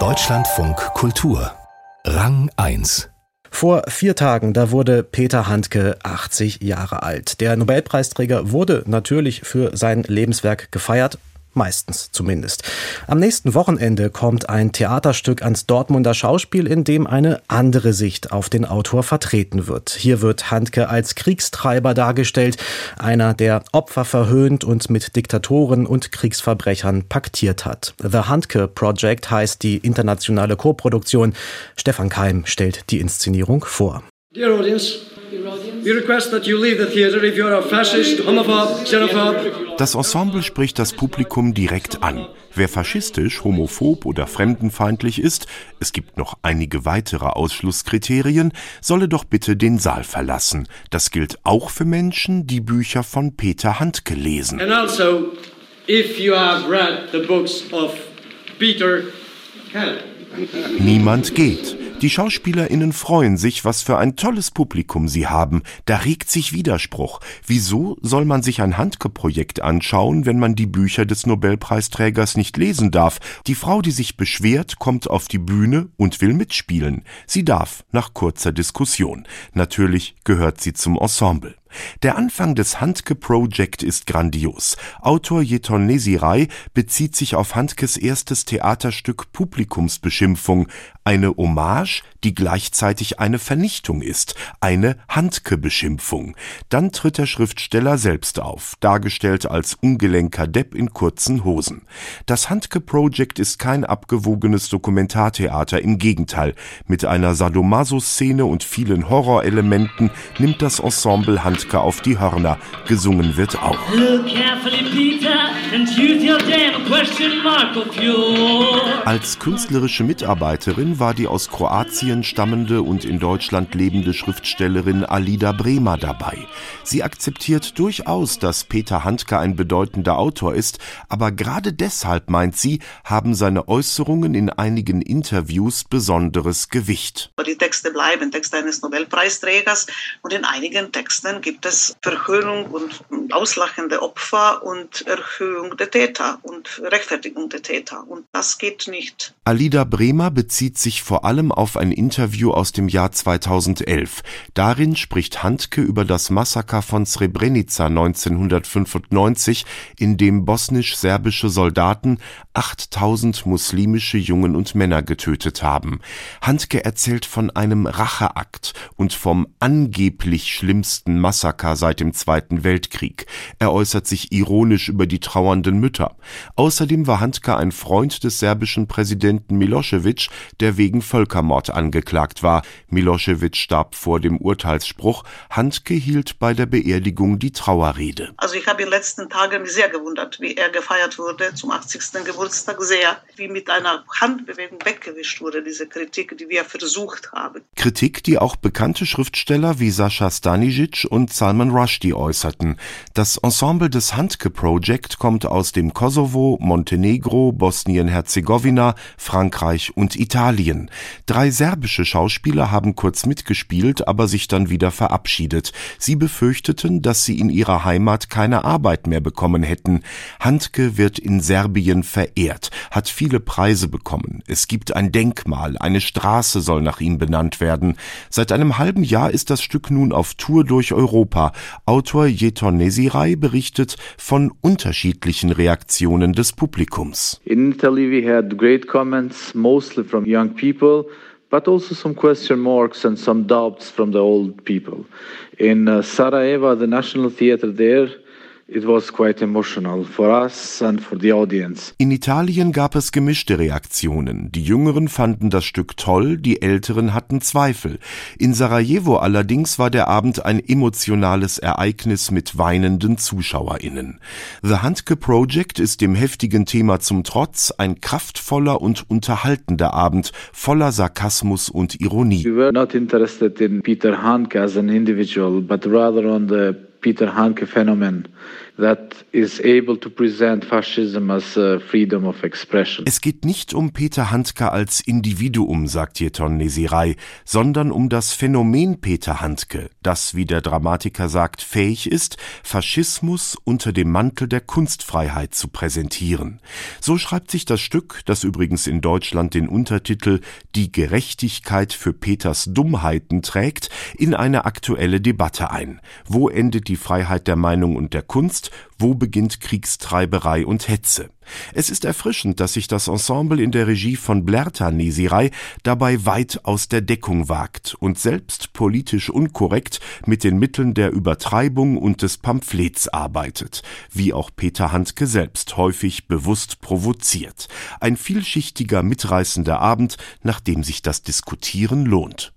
Deutschlandfunk Kultur. Rang 1 vor vier Tagen, da wurde Peter Handke 80 Jahre alt. Der Nobelpreisträger wurde natürlich für sein Lebenswerk gefeiert, Meistens zumindest. Am nächsten Wochenende kommt ein Theaterstück ans Dortmunder Schauspiel, in dem eine andere Sicht auf den Autor vertreten wird. Hier wird Handke als Kriegstreiber dargestellt, einer, der Opfer verhöhnt und mit Diktatoren und Kriegsverbrechern paktiert hat. The Handke Project heißt die internationale Koproduktion. Stefan Keim stellt die Inszenierung vor. Dear audience, das Ensemble spricht das Publikum direkt an. Wer faschistisch, homophob oder fremdenfeindlich ist, es gibt noch einige weitere Ausschlusskriterien, solle doch bitte den Saal verlassen. Das gilt auch für Menschen, die Bücher von Peter Handke lesen. And also, if you have read the books of Peter Handke. Niemand geht. Die SchauspielerInnen freuen sich, was für ein tolles Publikum sie haben. Da regt sich Widerspruch. Wieso soll man sich ein Handke-Projekt anschauen, wenn man die Bücher des Nobelpreisträgers nicht lesen darf? Die Frau, die sich beschwert, kommt auf die Bühne und will mitspielen. Sie darf, nach kurzer Diskussion. Natürlich gehört sie zum Ensemble. Der Anfang des Handke Project ist grandios. Autor Jeton Nesirai bezieht sich auf Handkes erstes Theaterstück Publikumsbeschimpfung, eine Hommage, die gleichzeitig eine Vernichtung ist, eine Handke-Beschimpfung. Dann tritt der Schriftsteller selbst auf, dargestellt als ungelenker Depp in kurzen Hosen. Das Handke Project ist kein abgewogenes Dokumentartheater, im Gegenteil. Mit einer Sadomaso-Szene und vielen Horrorelementen nimmt das Ensemble Handke auf die Hörner. Gesungen wird auch. Als künstlerische Mitarbeiterin war die aus Kroatien stammende und in Deutschland lebende Schriftstellerin Alida Bremer dabei. Sie akzeptiert durchaus, dass Peter Handke ein bedeutender Autor ist, aber gerade deshalb, meint sie, haben seine Äußerungen in einigen Interviews besonderes Gewicht. Die Texte bleiben Texte eines Nobelpreisträgers und in einigen Texten gibt es Verhöhnung und auslachende Opfer und Erhöhung der Täter und Rechtfertigung der Täter. Und das geht nicht. Alida Bremer bezieht sich vor allem auf ein Interview aus dem Jahr 2011. Darin spricht Handke über das Massaker von Srebrenica 1995, in dem bosnisch-serbische Soldaten 8000 muslimische Jungen und Männer getötet haben. Handke erzählt von einem Racheakt und vom angeblich schlimmsten Massaker seit dem Zweiten Weltkrieg. Er äußert sich ironisch über die trauernden Mütter. Außerdem war Handke ein Freund des serbischen Präsidenten Milosevic, der wegen Völkermord angeklagt war. Milosevic starb vor dem Urteilsspruch. Handke hielt bei der Beerdigung die Trauerrede. Also ich habe in den letzten Tagen sehr gewundert, wie er gefeiert wurde zum 80. Geburtstag sehr, wie mit einer Handbewegung weggewischt wurde, diese Kritik, die wir versucht haben. Kritik, die auch bekannte Schriftsteller wie Sascha Stanisic und Salman Rushdie äußerten. Das Ensemble des Handke Project kommt aus dem Kosovo, Montenegro, Bosnien-Herzegowina, Frankreich und Italien. Drei serbische Schauspieler haben kurz mitgespielt, aber sich dann wieder verabschiedet. Sie befürchteten, dass sie in ihrer Heimat keine Arbeit mehr bekommen hätten. Handke wird in Serbien verehrt, hat viele Preise bekommen. Es gibt ein Denkmal, eine Straße soll nach ihm benannt werden. Seit einem halben Jahr ist das Stück nun auf Tour durch Europa. Autor Jeton Nesirai berichtet von unterschiedlichen Reaktionen des Publikums. In Italy we had great comments, mostly from young people but also some question marks and some doubts from the old people. In uh, Sarajevo, the National Theatre there, It was quite emotional for us and for the audience. In Italien gab es gemischte Reaktionen. Die Jüngeren fanden das Stück toll, die Älteren hatten Zweifel. In Sarajevo allerdings war der Abend ein emotionales Ereignis mit weinenden ZuschauerInnen. The Handke Project ist dem heftigen Thema zum Trotz ein kraftvoller und unterhaltender Abend voller Sarkasmus und Ironie. We were not interested in Peter Handke as an individual, but rather on the Peter Handke phenomenon expression. Es geht nicht um Peter Handke als Individuum, sagt Jeton Nesirei, sondern um das Phänomen Peter Handke, das, wie der Dramatiker sagt, fähig ist, Faschismus unter dem Mantel der Kunstfreiheit zu präsentieren. So schreibt sich das Stück, das übrigens in Deutschland den Untertitel Die Gerechtigkeit für Peters Dummheiten trägt, in eine aktuelle Debatte ein. Wo endet die Freiheit der Meinung und der Kunst? Wo beginnt Kriegstreiberei und Hetze? Es ist erfrischend, dass sich das Ensemble in der Regie von Blerta Nesirei dabei weit aus der Deckung wagt und selbst politisch unkorrekt mit den Mitteln der Übertreibung und des Pamphlets arbeitet, wie auch Peter Handke selbst häufig bewusst provoziert. Ein vielschichtiger, mitreißender Abend, nach dem sich das Diskutieren lohnt.